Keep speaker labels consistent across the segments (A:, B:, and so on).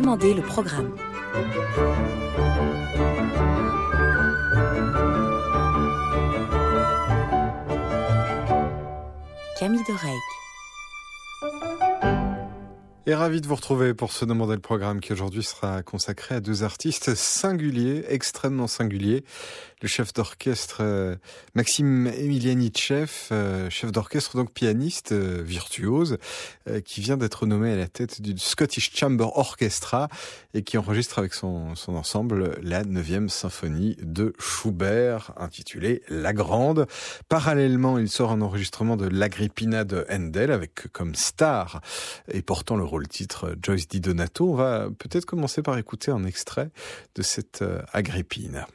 A: demandez le programme. Camille Dorec.
B: Et ravi de vous retrouver pour ce Demander le programme qui aujourd'hui sera consacré à deux artistes singuliers, extrêmement singuliers. Le chef d'orchestre euh, Maxime Emilianitchev, euh, chef d'orchestre donc pianiste euh, virtuose, qui vient d'être nommé à la tête du Scottish Chamber Orchestra et qui enregistre avec son, son ensemble la 9e symphonie de Schubert intitulée La Grande. Parallèlement, il sort un enregistrement de l'Agrippina de Handel avec comme star et portant le rôle le titre Joyce Di Donato. On va peut-être commencer par écouter un extrait de cette euh, Agrippine.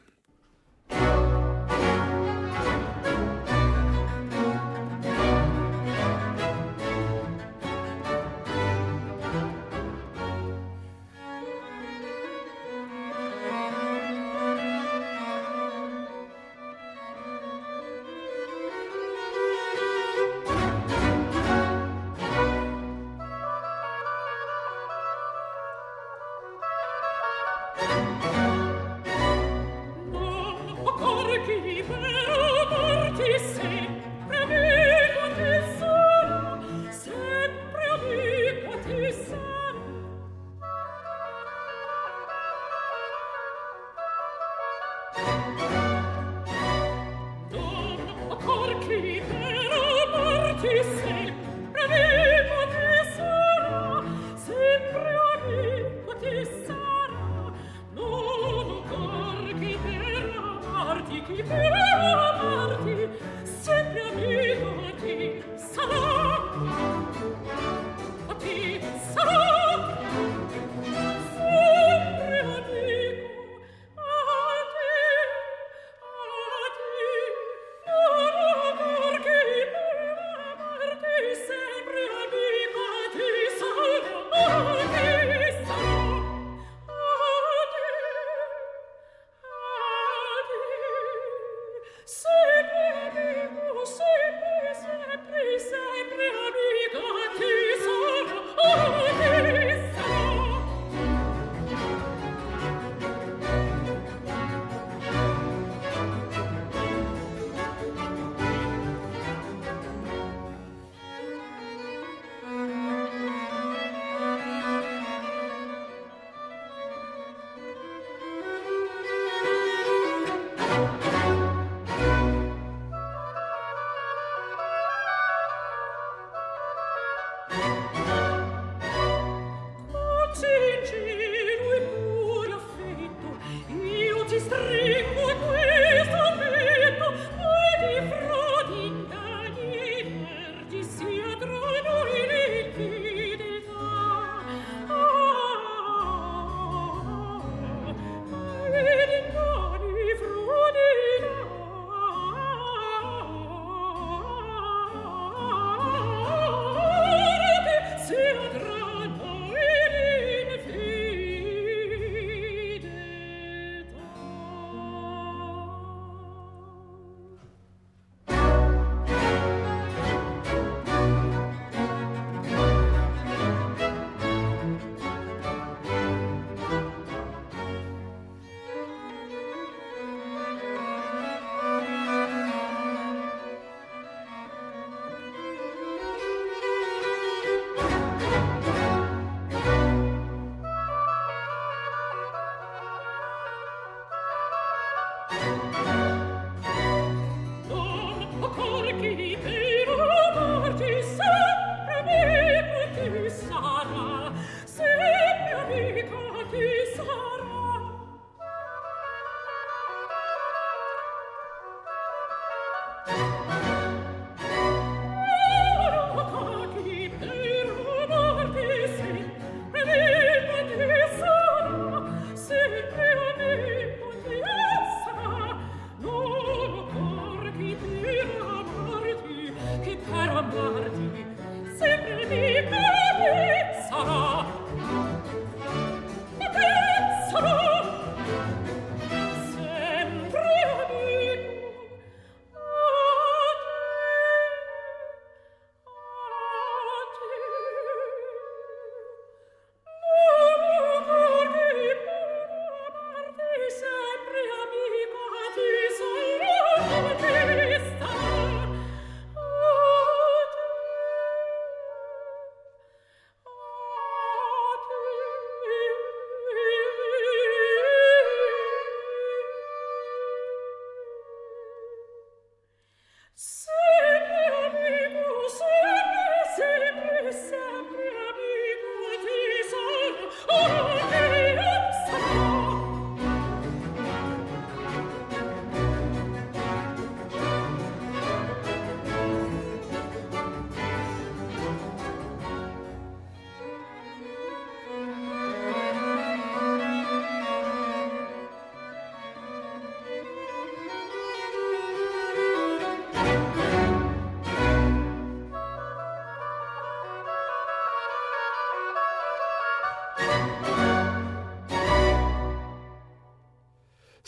C: this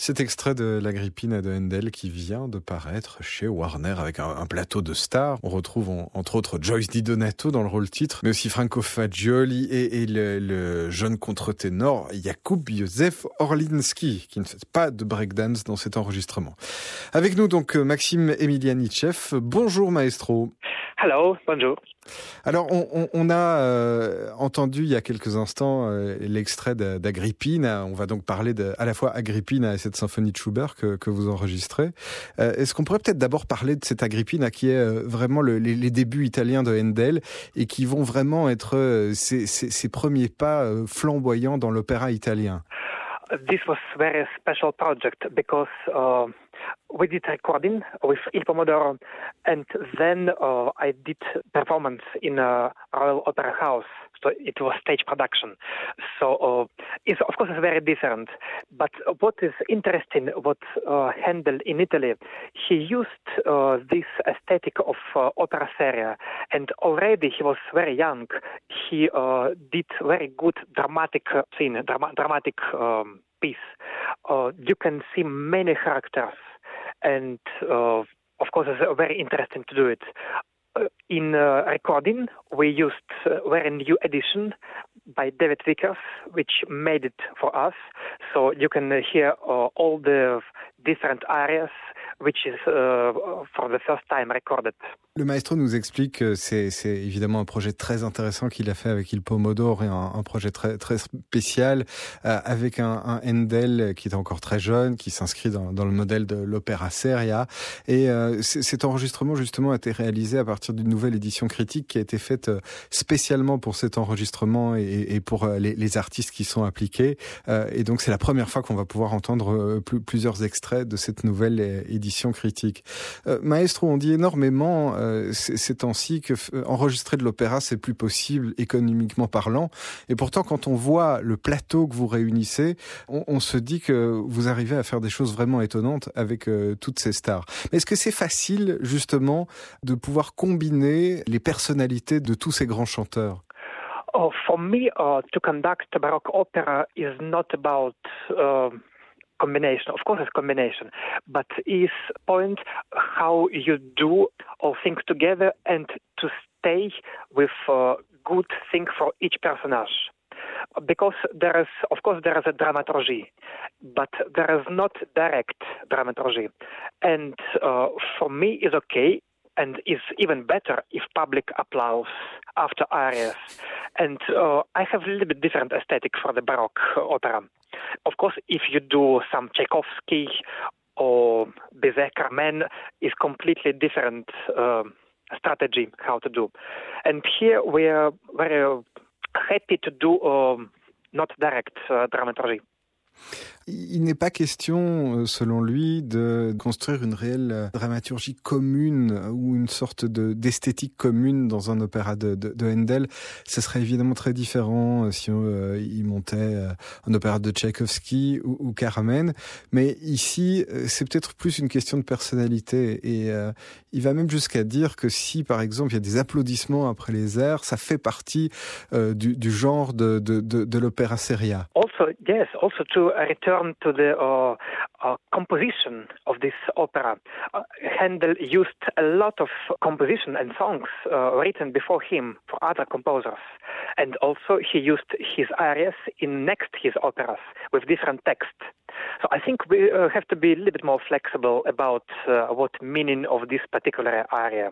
C: Cet extrait de l'Agrippine de Handel qui vient de paraître chez Warner avec un, plateau de stars. On retrouve entre autres Joyce Di Donato dans le rôle titre, mais aussi Franco Fagioli et, le, jeune contre-ténor Jakub Józef Orlinski, qui ne fait pas de breakdance dans cet enregistrement. Avec nous donc Maxime Emilianichev. Bonjour maestro.
D: Hello, bonjour.
C: Alors, on, a euh, entendu il y a quelques instants euh, l'extrait d'Agrippine. On va donc parler de, à la fois Agrippine et cette symphonie de Schubert que, vous enregistrez. Euh, est-ce qu'on pourrait peut-être d'abord parler de cette Agrippine qui est vraiment les, débuts italiens de Handel et qui vont vraiment être ses, premiers pas flamboyants dans l'opéra italien?
D: This was very special project because uh, we did recording with Il Pomodoro, and then uh, I did performance in a Royal Opera House. So it was stage production. So uh, it's of course it's very different. But what is interesting, what uh, Handel in Italy, he used uh, this aesthetic of uh, opera seria, and already he was very young. He uh, did very good dramatic scene, drama- dramatic. Um, piece. Uh, you can see many characters and uh, of course it's very interesting to do it. Uh, in uh, recording, we used uh, very new edition by David Vickers, which made it for us. So you can hear uh, all the different areas uh.
C: Le maestro nous explique que c'est, évidemment un projet très intéressant qu'il a fait avec Il Pomodoro et un, projet très, spécial euh, avec un, Handel qui est encore très jeune, qui s'inscrit dans, le modèle de l'opéra seria. Et euh, cet enregistrement justement a été réalisé à partir d'une nouvelle édition critique qui a été faite euh, spécialement pour cet enregistrement et, pour les, les, artistes qui sont appliqués. Euh, et donc c'est la première fois qu'on va pouvoir entendre plusieurs extraits de cette nouvelle édition critique. Euh, maestro, on dit énormément euh, ces temps-ci que euh, enregistrer de l'opéra c'est plus possible économiquement parlant. Et pourtant, quand on voit le plateau que vous réunissez, on, se dit que vous arrivez à faire des choses vraiment étonnantes avec toutes ces stars. Mais est-ce que c'est facile justement de pouvoir combiner les personnalités de tous ces grands chanteurs?
D: Oh, for me, uh, to conduct baroque opera is not about uh, combination. Of course, it's combination, but is point how you do all things together and to stay with a good thing for each personage. Because there is, of course, there is a dramaturgy, but there is not direct dramaturgy. And uh, for me, is okay and is even better if public applause after arias. And uh, I have a little bit different aesthetic for the Baroque opera. Of course, if you do some Tchaikovsky or Bizet Carmen, is completely different uh, strategy how to do. And here we are very happy to do um, not direct uh, dramaturgy.
C: Il n'est pas question, euh, selon lui, de construire une réelle euh, dramaturgie commune ou une sorte de d'esthétique commune dans un opéra de, de, de, Handel. Ce serait évidemment très différent euh, si on, il montait un opéra de Tchaïkovski ou, ou, Carmen. Mais ici, c'est peut-être plus une question de personnalité. Et il va même jusqu'à dire que si, par exemple, il y a des applaudissements après les airs, ça fait partie du, du, genre de, de, l'opéra seria.
D: To the uh, uh, composition of this opera. Uh, Handel used a lot of composition and songs uh, written before him for other composers, and also he used his arias in next his operas with different text. So I think we uh, have to be a little bit more flexible about what meaning of this particular aria.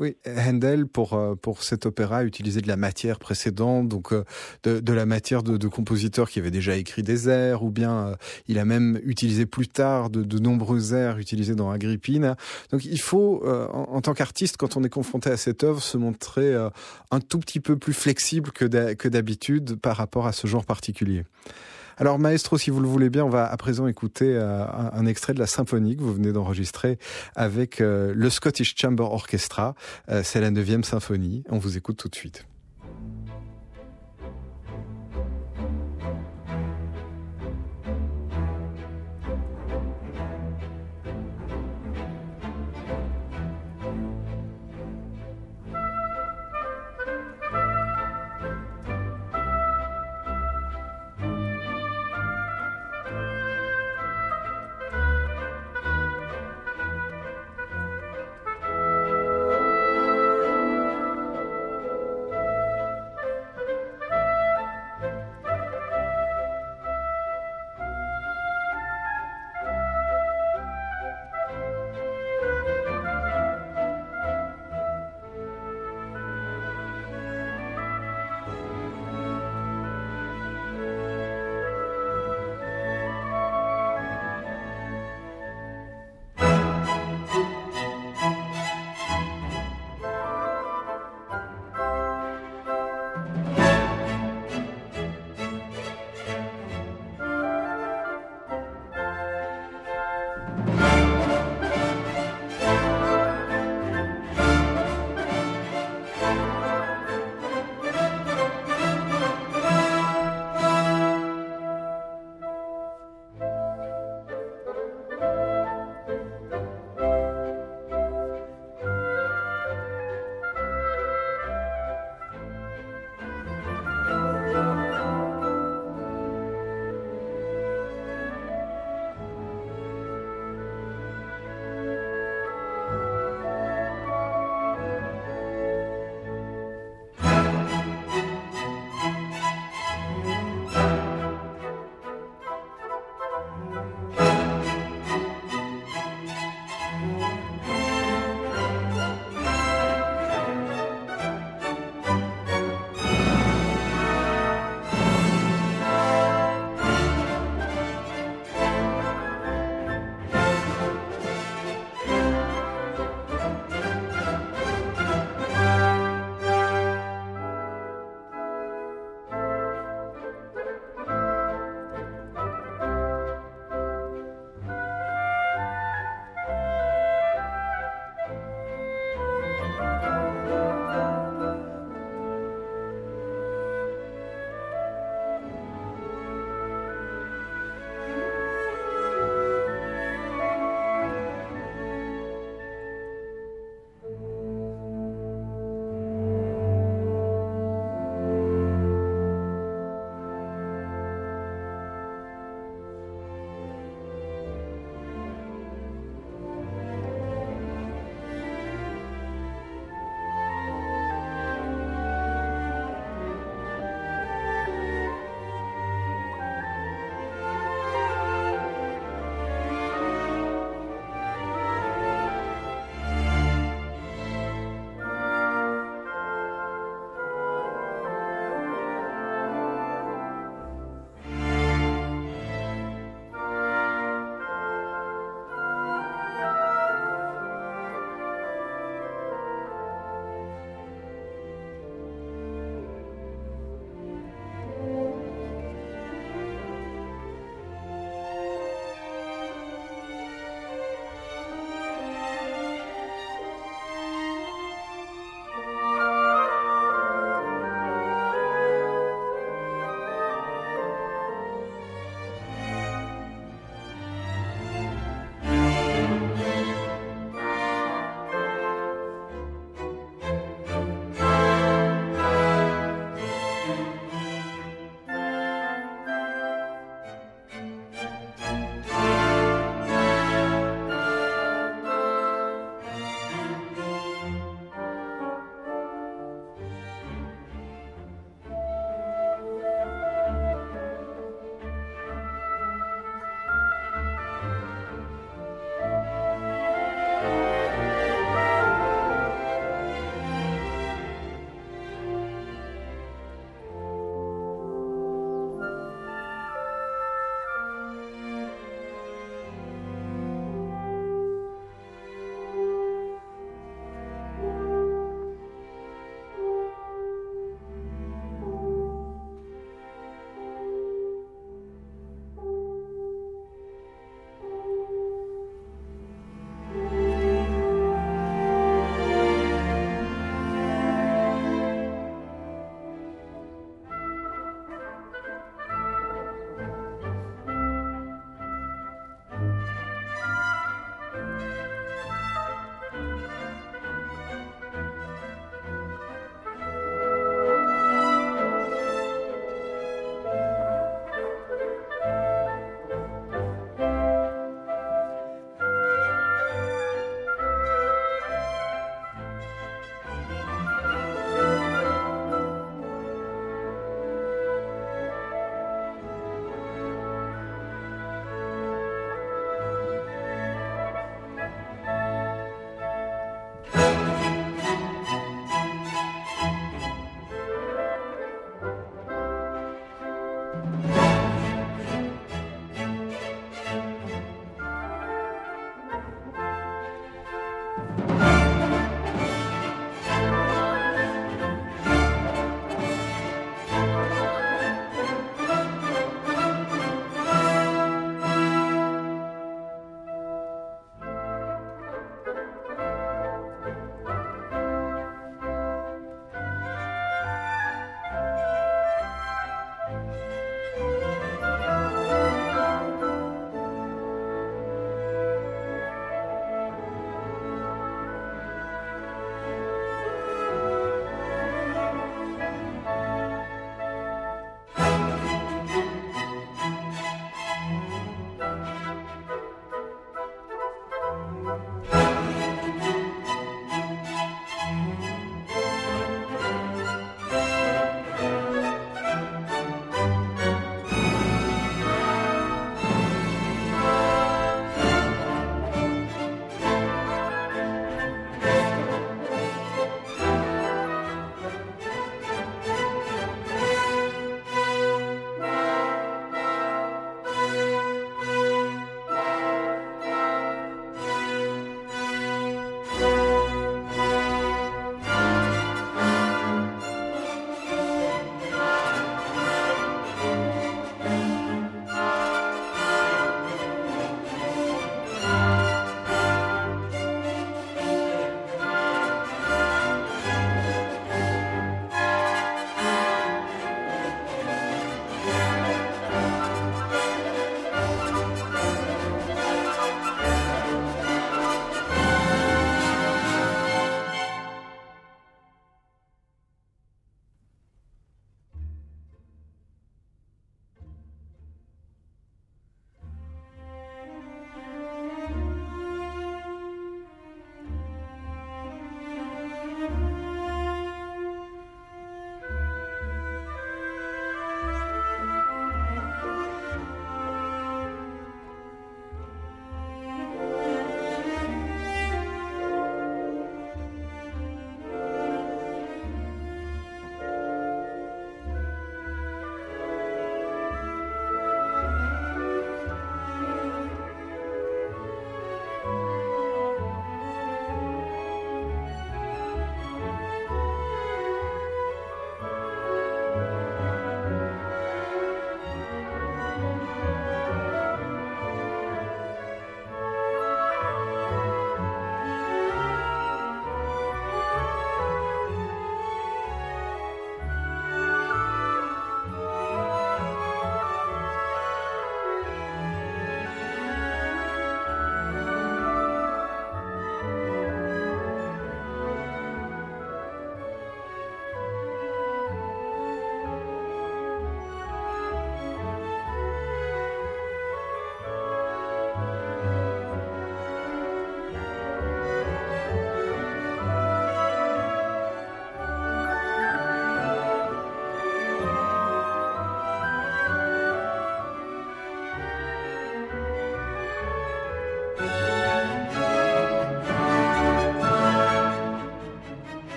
C: Oui, Handel pour euh, pour cet opéra utilisait de la matière précédente, donc euh, de, la matière de, compositeurs qui avaient déjà écrit des airs, ou bien euh, il a même utilisé plus tard de, de, nombreux airs utilisés dans Agrippine. Donc il faut, en, tant qu'artiste, quand on est confronté à cette œuvre, se montrer un tout petit peu plus flexible que d'habitude par rapport à ce genre particulier. Alors maestro, si vous le voulez bien, on va à présent écouter euh, un, extrait de la symphonie que vous venez d'enregistrer avec euh, le Scottish Chamber Orchestra. Euh, c'est la neuvième symphonie. On vous écoute tout de suite.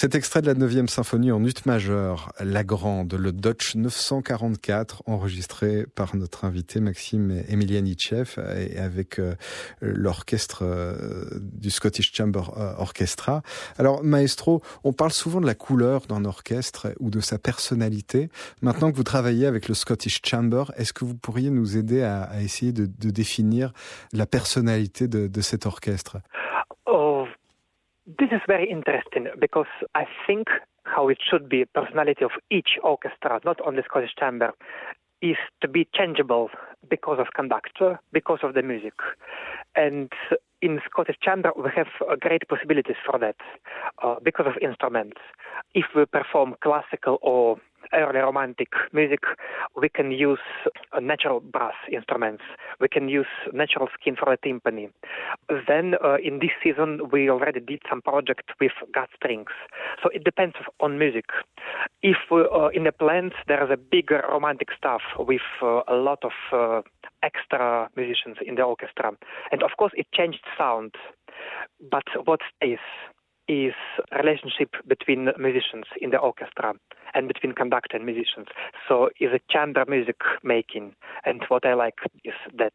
C: Cet extrait de la 9e symphonie en ut majeur, La Grande, le Dutch 944, enregistré par notre invité Maxime Emilianitchev et avec euh, l'orchestre euh, du Scottish Chamber euh, Orchestra. Alors, maestro, on parle souvent de la couleur d'un orchestre ou de sa personnalité. Maintenant que vous travaillez avec le Scottish Chamber, est-ce que vous pourriez nous aider à, essayer de, définir la personnalité de, cet orchestre?
D: This is very interesting because I think how it should be personality of each orchestra, not only Scottish Chamber, is to be changeable because of conductor, because of the music. And in Scottish Chamber, we have great possibilities for that uh, because of instruments. If we perform classical or early romantic music, we can use natural brass instruments. We can use natural skin for the timpani. Then uh, in this season, we already did some project with gut strings. So it depends on music. If uh, in the plans there is a bigger romantic stuff with uh, a lot of uh, extra musicians in the orchestra, and of course it changed sound, but what stays is relationship between musicians in the orchestra and between conductor and musicians. So is a chamber music making, and what I like is that.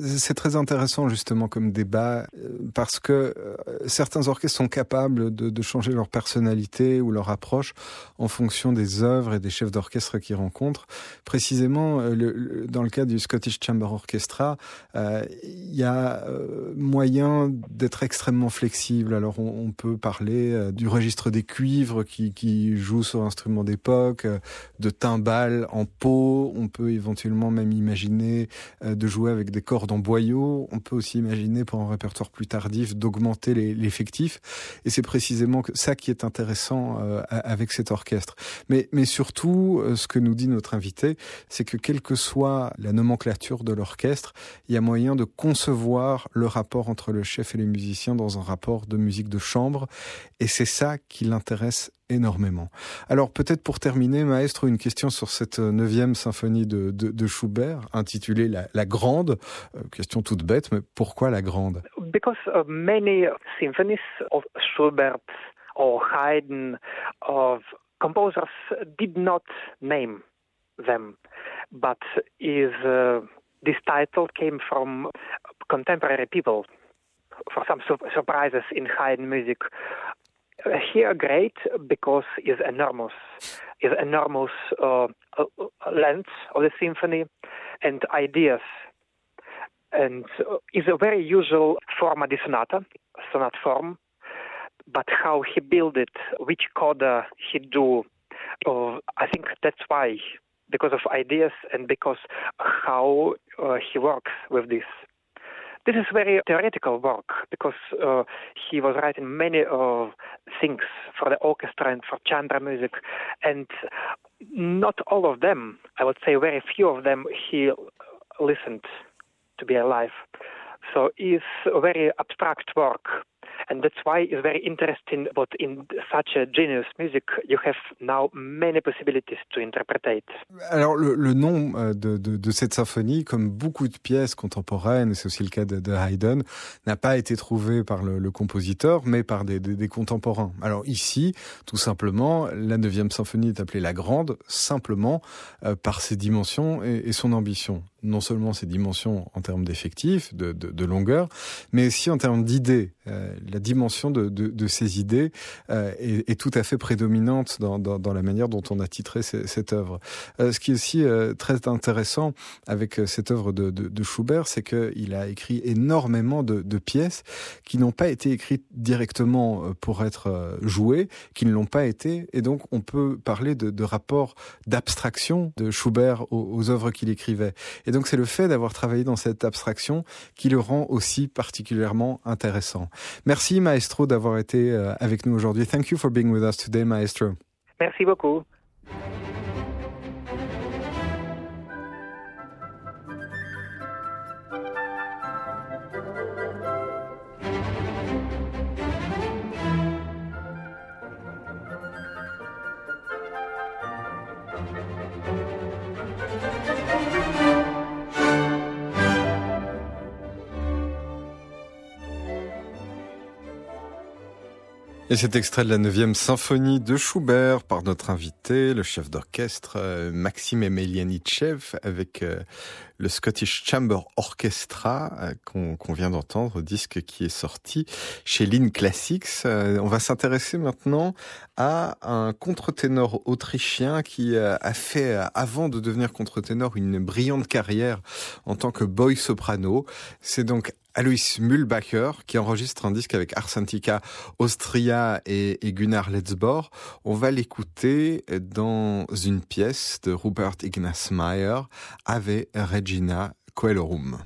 C: C'est très intéressant justement comme débat euh, parce que euh, certains orchestres sont capables de, changer leur personnalité ou leur approche en fonction des œuvres et des chefs d'orchestre qu'ils rencontrent. Précisément, euh, dans le cas du Scottish Chamber Orchestra, il y a moyen d'être extrêmement flexible. Alors on, on peut parler du registre des cuivres qui, qui joue sur instruments d'époque, de timbales en peau. On peut éventuellement même imaginer de jouer avec des cordes en boyau. On peut aussi imaginer pour un répertoire plus tardif d'augmenter l'effectif. Et c'est précisément ça qui est intéressant euh, avec cet orchestre. Mais, mais surtout, euh, ce que nous dit notre invité, c'est que quelle que soit la nomenclature de l'orchestre, il y a moyen de concevoir le rapport entre le chef et les musiciens dans un rapport de musique de chambre. Et c'est ça qui l'intéresse Alors peut-être pour terminer, maestro, une question sur cette neuvième symphonie de, Schubert, intitulée La, la Grande. Euh, question toute bête, mais pourquoi La Grande?
D: Because uh, many symphonies of Schubert or Haydn of composers did not name them, but is uh, this title came from contemporary people for some surprises in Haydn music. Here great because is enormous is enormous uh, length of the symphony and ideas. And uh, is a very usual forma di sonata, sonata form, but how he built it, which coda he do, uh, I think that's why, because of ideas and because how uh, he works with this. This is very theoretical work because uh, he was writing many uh, things for the orchestra and for chamber music, and not all of them, I would say very few of them, he listened to be alive. So it's a very abstract work. And that's why it's very interesting, in such a genius music, you have now many possibilities to interpret.
C: Alors, le, nom euh, de, de, cette symphonie, comme beaucoup de pièces contemporaines, c'est aussi le cas de, Haydn, n'a pas été trouvé par le, compositeur, mais par des, contemporains. Alors ici, tout simplement, la neuvième symphonie est appelée la Grande, simplement euh, par ses dimensions et son ambition non seulement ses dimensions en termes d'effectifs, de, de, longueur, mais aussi en termes d'idées. Euh, la dimension de, de ces idées euh, est, tout à fait prédominante dans, dans, la manière dont on a titré cette œuvre. Euh, ce qui est aussi très intéressant avec cette œuvre de, Schubert, c'est qu'il a écrit énormément de, pièces qui n'ont pas été écrites directement pour être jouées, qui ne l'ont pas été, et donc on peut parler de, rapport d'abstraction de Schubert aux, œuvres qu'il écrivait. Donc c'est le fait d'avoir travaillé dans cette abstraction qui le rend aussi particulièrement intéressant. Merci Maestro d'avoir été euh, avec nous aujourd'hui. Thank you for being with us today, Maestro.
D: Merci beaucoup.
C: Et cet extrait de la 9e symphonie de Schubert par notre invité, le chef d'orchestre euh, Maxime Emelianitchev, avec euh, le Scottish Chamber Orchestra euh, qu'on qu vient d'entendre, disque qui est sorti chez Lynn Classics. On va s'intéresser maintenant à un contre-ténor autrichien qui a fait, avant de devenir contre-ténor, une brillante carrière en tant que boy soprano. C'est donc Alois Mühlbacher, qui enregistre un disque avec Arsentica Austria et, Gunnar Letzbor. On va l'écouter dans une pièce de Rupert Ignaz Meyer, Ave Regina Coelorum.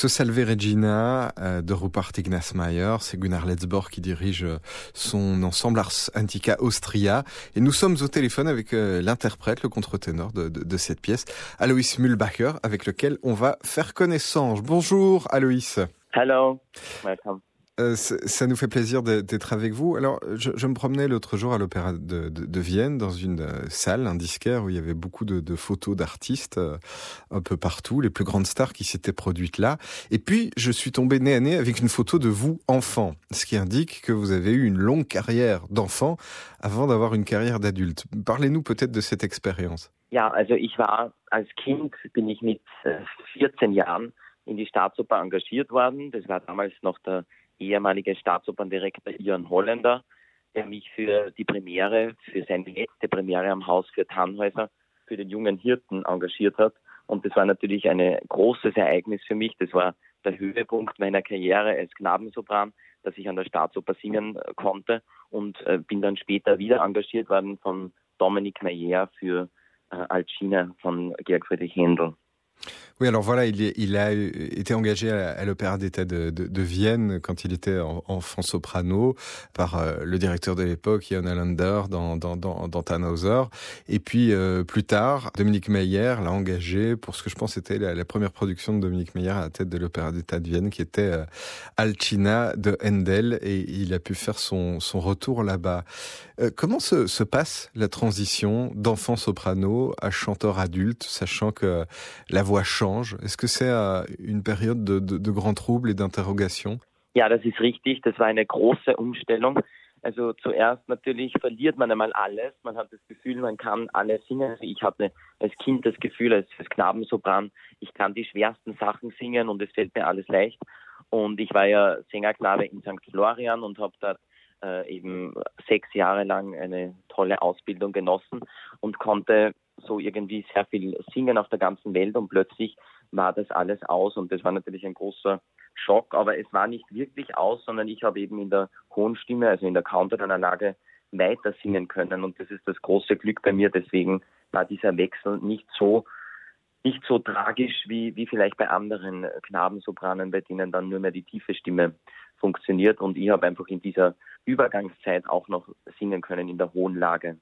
C: Ce Salve Regina euh, de Rupert Ignaz Mayer, c'est Gunnar Letzborg qui dirige euh, son ensemble Ars Antica Austria. Et nous sommes au téléphone avec euh, l'interprète, le contre-ténor de, cette pièce, Alois Mühlbacher, avec lequel on va faire connaissance. Bonjour Alois.
E: Hello, welcome.
C: Euh, ça nous fait plaisir d'être avec vous. Alors, je, me promenais l'autre jour à l'Opéra de, Vienne, dans une euh, salle, un disquaire, où il y avait beaucoup de, photos d'artistes euh, un peu partout, les plus grandes stars qui s'étaient produites là. Et puis, je suis tombé nez à nez avec une photo de vous, enfant, ce qui indique que vous avez eu une longue carrière d'enfant avant d'avoir une carrière d'adulte. Parlez-nous peut-être de cette expérience.
E: Ja, also ich war als Kind, bin ich mit 14 Jahren in die Staatsoper engagiert ehemalige Staatsoperndirektor Ian Holländer, der mich für die Premiere, für seine letzte Premiere am Haus für Tannhäuser, für den jungen Hirten engagiert hat. Und das war natürlich ein großes Ereignis für mich. Das war der Höhepunkt meiner Karriere als Knabensopran, dass ich an der Staatsoper singen konnte und äh, bin dann später wieder engagiert worden von Dominique Mayer für äh, Alcina von Georg Friedrich Händel.
C: Oui, alors voilà, il, a été engagé à, l'Opéra d'État de, Vienne quand il était enfant soprano par euh, le directeur de l'époque, Jan Allender, dans, dans, dans, Tannhauser. Et puis euh, plus tard, Dominique Meyer l'a engagé pour ce que je pense était la, la, première production de Dominique Meyer à la tête de l'Opéra d'État de Vienne, qui était euh, Alcina de Handel, et il a pu faire son, son retour là-bas. Euh, comment se, se, passe la transition d'enfant soprano à chanteur adulte, sachant que la voix change Est-ce que c'est euh, une période de, de, de grands troubles et d'interrogation
E: Ja, das ist richtig. Das war eine große Umstellung. Also zuerst natürlich verliert man einmal alles. Man hat das Gefühl, man kann alles singen. Also ich hatte als Kind das Gefühl, als, als Knabensopran, ich kann die schwersten Sachen singen und es fällt mir alles leicht. Und ich war ja Sängerknabe in St. Florian und habe dort äh, eben sechs Jahre lang eine tolle Ausbildung genossen und konnte so irgendwie sehr viel singen auf der ganzen Welt und plötzlich war das alles aus und das war natürlich ein großer Schock, aber es war nicht wirklich aus, sondern ich habe eben in der hohen Stimme, also in der Counteranlage, weiter singen können und das ist das große Glück bei mir, deswegen war dieser Wechsel nicht so nicht so tragisch wie, wie vielleicht bei anderen Knabensopranen, bei denen dann nur mehr die tiefe Stimme funktioniert. Und ich habe einfach in dieser Übergangszeit auch noch singen können in der hohen Lage.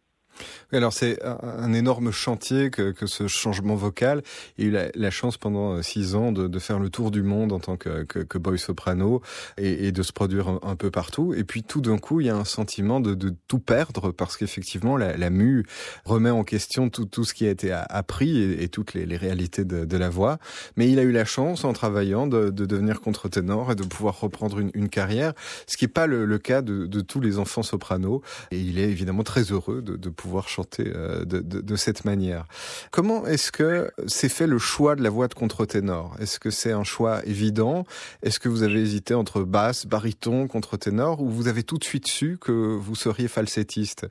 C: Alors c'est un, énorme chantier que, que, ce changement vocal. Il a eu la, chance pendant euh, six ans de, de, faire le tour du monde en tant que, que, que boy soprano et, et, de se produire un, peu partout. Et puis tout d'un coup, il y a un sentiment de, de tout perdre parce qu'effectivement, la, la, mue remet en question tout, tout ce qui a été appris et, et toutes les, les réalités de, de, la voix. Mais il a eu la chance, en travaillant, de, de devenir contre-ténor et de pouvoir reprendre une, une, carrière, ce qui n'est pas le, le, cas de, tous les enfants sopranos. Et il est évidemment très heureux de pouvoir pouvoir chanter euh, de, de, de cette manière. Comment est-ce que s'est fait le choix de la voix de contre-ténor? Est-ce que c'est un choix évident? Est-ce que vous avez hésité entre basse, baryton, contre-ténor? Ou vous avez tout de suite su que vous seriez falsettiste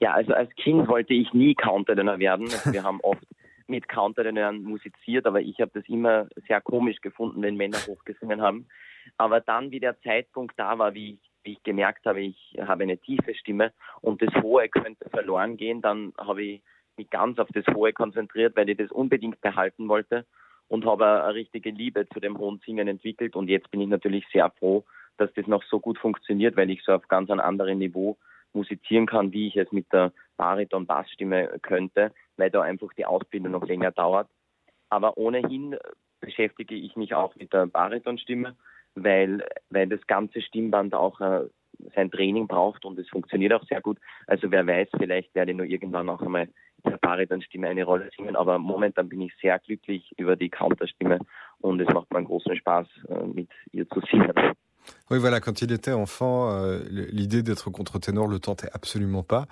E: Ja, also als Kind wollte ich nie Countertenor werden. Wir haben oft mit Countertenoren musiziert, aber ich habe das immer sehr komisch gefunden, wenn Männer hochgesungen haben. Aber dann, wie der Zeitpunkt da war, wie ich wie ich gemerkt habe, ich habe eine tiefe Stimme und das Hohe könnte verloren gehen, dann habe ich mich ganz auf das Hohe konzentriert, weil ich das unbedingt behalten wollte und habe eine richtige Liebe zu dem hohen Singen entwickelt. Und jetzt bin ich natürlich sehr froh, dass das noch so gut funktioniert, weil ich so auf ganz einem anderen Niveau musizieren kann, wie ich es mit der Bariton-Bassstimme könnte, weil da einfach die Ausbildung noch länger dauert. Aber ohnehin beschäftige ich mich auch mit der Baritonstimme weil, weil das ganze Stimmband auch äh, sein Training braucht und es funktioniert auch sehr gut. Also wer weiß, vielleicht werde ich nur irgendwann auch einmal in der Baritonstimme eine Rolle singen, aber momentan bin ich sehr glücklich über die Counterstimme und es macht mir einen großen Spaß, äh, mit ihr zu singen.
C: Oui, voilà, quand il était enfant, euh, l'idée d'être contre-ténor le tentait absolument pas,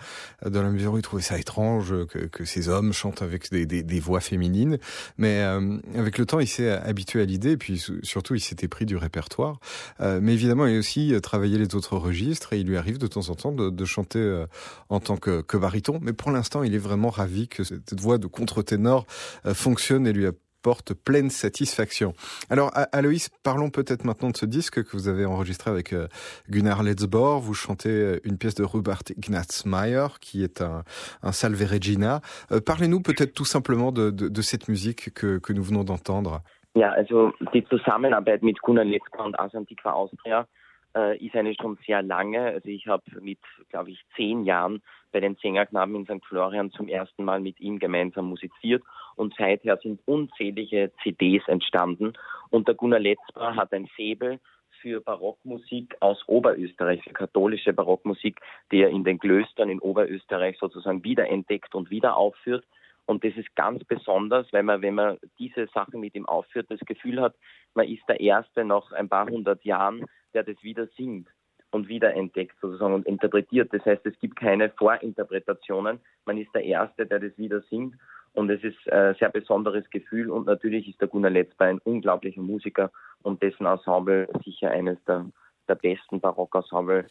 C: euh, dans la mesure où il trouvait ça étrange que, ces hommes chantent avec des, voix féminines. Mais euh, avec le temps, il s'est habitué à l'idée, et puis surtout, il s'était pris du répertoire. Mais évidemment, il a aussi travaillé les autres registres, et il lui arrive de temps en temps de, chanter en tant que, que baryton. Mais pour l'instant, il est vraiment ravi que cette voix de contre-ténor fonctionne et lui a porte pleine satisfaction. Alors, Aloïs, parlons peut-être maintenant de ce disque que vous avez enregistré avec euh, Gunnar Letzbor. Vous chantez euh, une pièce de Rupert Ignaz Meyer, qui est un, un Salve Regina. Euh, parlez-nous peut-être tout simplement de, de, de, cette musique que, que nous venons d'entendre.
E: Ja, also die Zusammenarbeit mit Gunnar Letzka und Asantikwa Austria äh, ist eine schon sehr lange. Also ich habe mit, glaube ich, zehn Jahren bei den Sängerknaben in St. Florian zum ersten Mal mit ihm gemeinsam musiziert und seither sind unzählige CDs entstanden und der Gunnar Letzber hat ein Faible für Barockmusik aus Oberösterreich, für katholische Barockmusik, die er in den Klöstern in Oberösterreich sozusagen wiederentdeckt und wieder aufführt. Und das ist ganz besonders, weil man, wenn man diese Sachen mit ihm aufführt, das Gefühl hat, man ist der Erste nach ein paar hundert Jahren, der das wieder singt und wiederentdeckt sozusagen und interpretiert. Das heißt, es gibt keine Vorinterpretationen. Man ist der Erste, der das wieder singt. Und es ist ein sehr besonderes Gefühl. Und natürlich ist der Gunnar Letzber ein unglaublicher Musiker und dessen Ensemble sicher eines der, der besten Barockensemble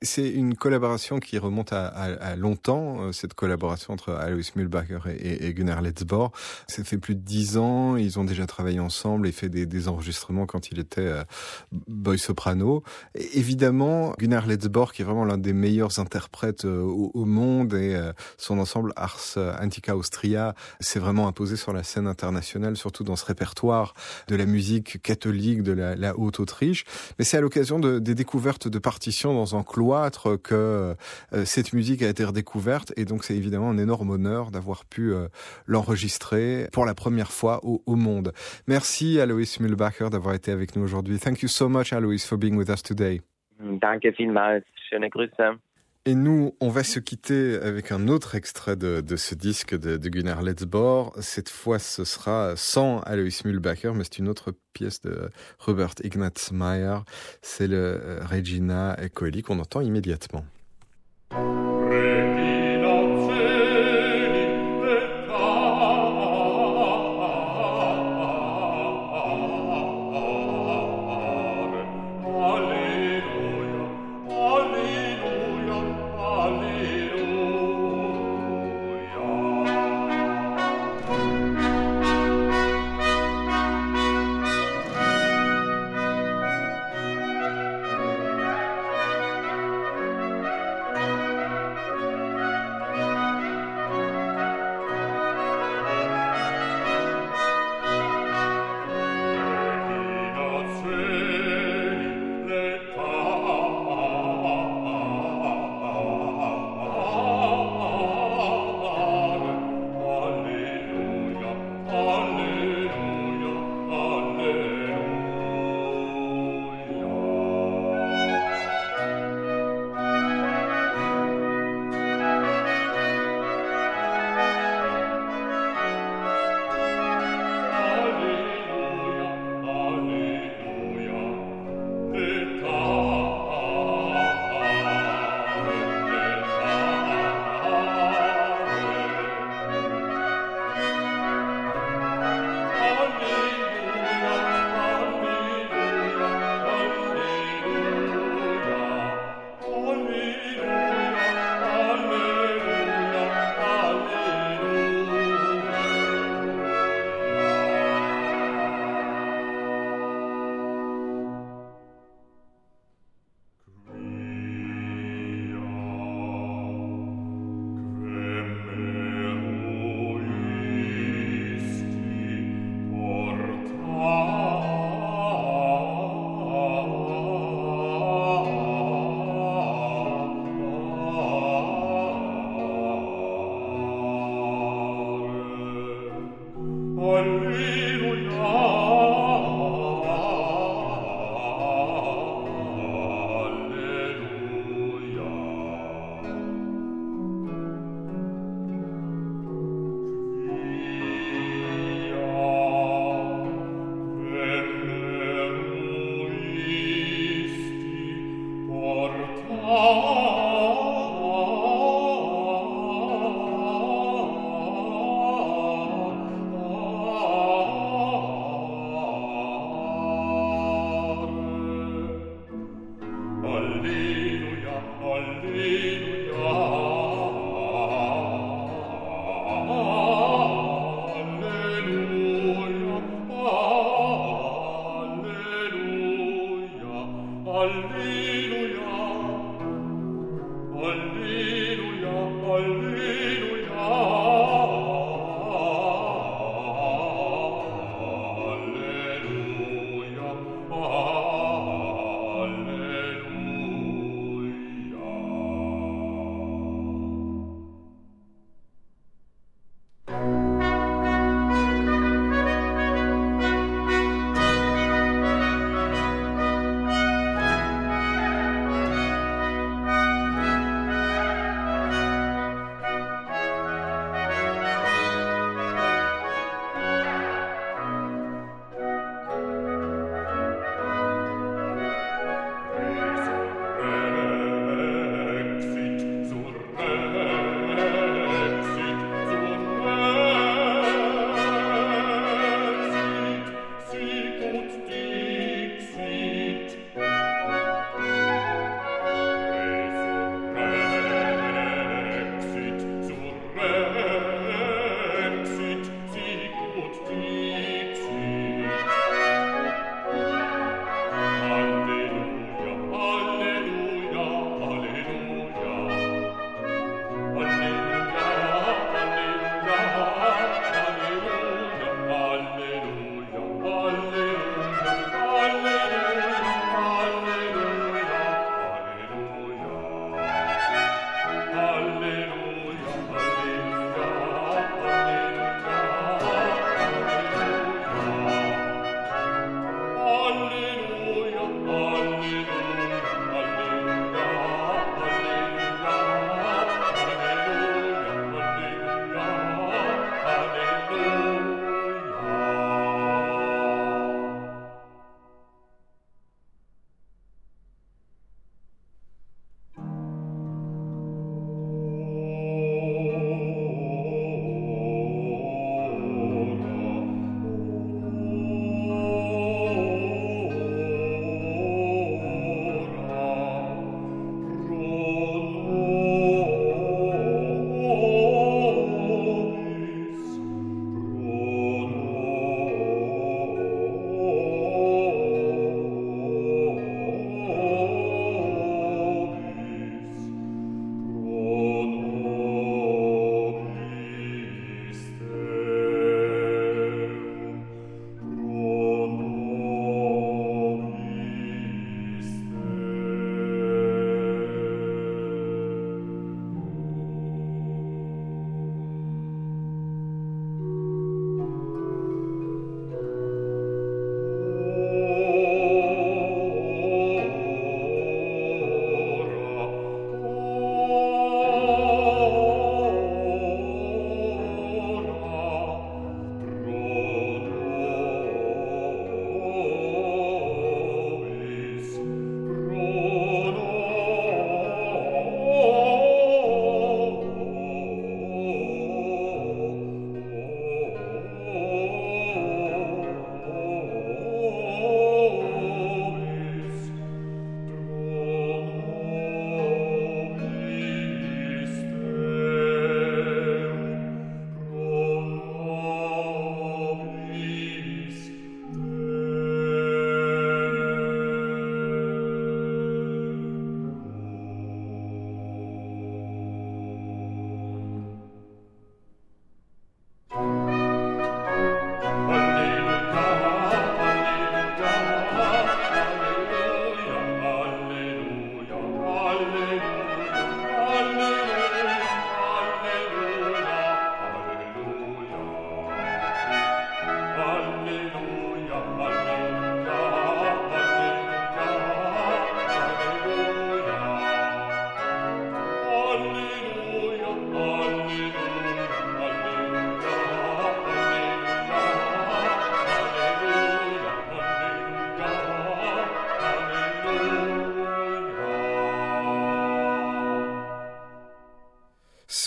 C: C'est une collaboration qui remonte à, longtemps, euh, cette collaboration entre Alois Mühlbacher et, Gunnar Letzborg. Ça fait plus de dix ans, ils ont déjà travaillé ensemble et fait des, enregistrements quand il était euh, boy soprano. Évidemment, Gunnar Letzborg qui est vraiment l'un des meilleurs interprètes euh, au, au, monde et son ensemble Ars Antica Austria s'est vraiment imposé sur la scène internationale, surtout dans ce répertoire de la musique catholique de la, la Haute-Autriche. Mais c'est à l'occasion de, des découvertes de partitions dans un cloître que euh, cette musique a été redécouverte et donc c'est évidemment un énorme honneur d'avoir pu euh, l'enregistrer pour la première fois au, au monde. Merci Alois Mühlbacher d'avoir été avec nous aujourd'hui. Thank you so much Alois for being with us today.
E: Danke vielmals. Schöne Grüße.
C: Et nous, on va se quitter avec un autre extrait de, ce disque de, Gunnar Letzbor. Cette fois, ce sera sans Alois Mühlbacher, mais c'est une autre pièce de Robert Ignaz Meyer. C'est le euh, Regina Coeli qu'on entend immédiatement.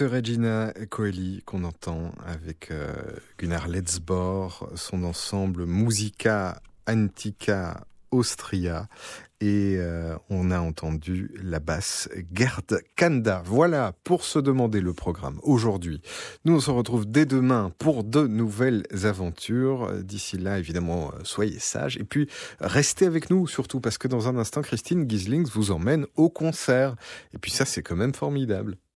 C: Regina Coeli qu'on entend avec euh, Gunnar Letzbor, son ensemble Musica Antica Austria et euh, on a entendu la basse Gerd Kanda. Voilà pour se demander le programme aujourd'hui. Nous on se retrouve dès demain pour de nouvelles aventures. D'ici là, évidemment, euh, soyez sages et puis restez avec nous surtout parce que dans un instant, Christine Gislings vous emmène au concert. Et puis ça, c'est quand même formidable.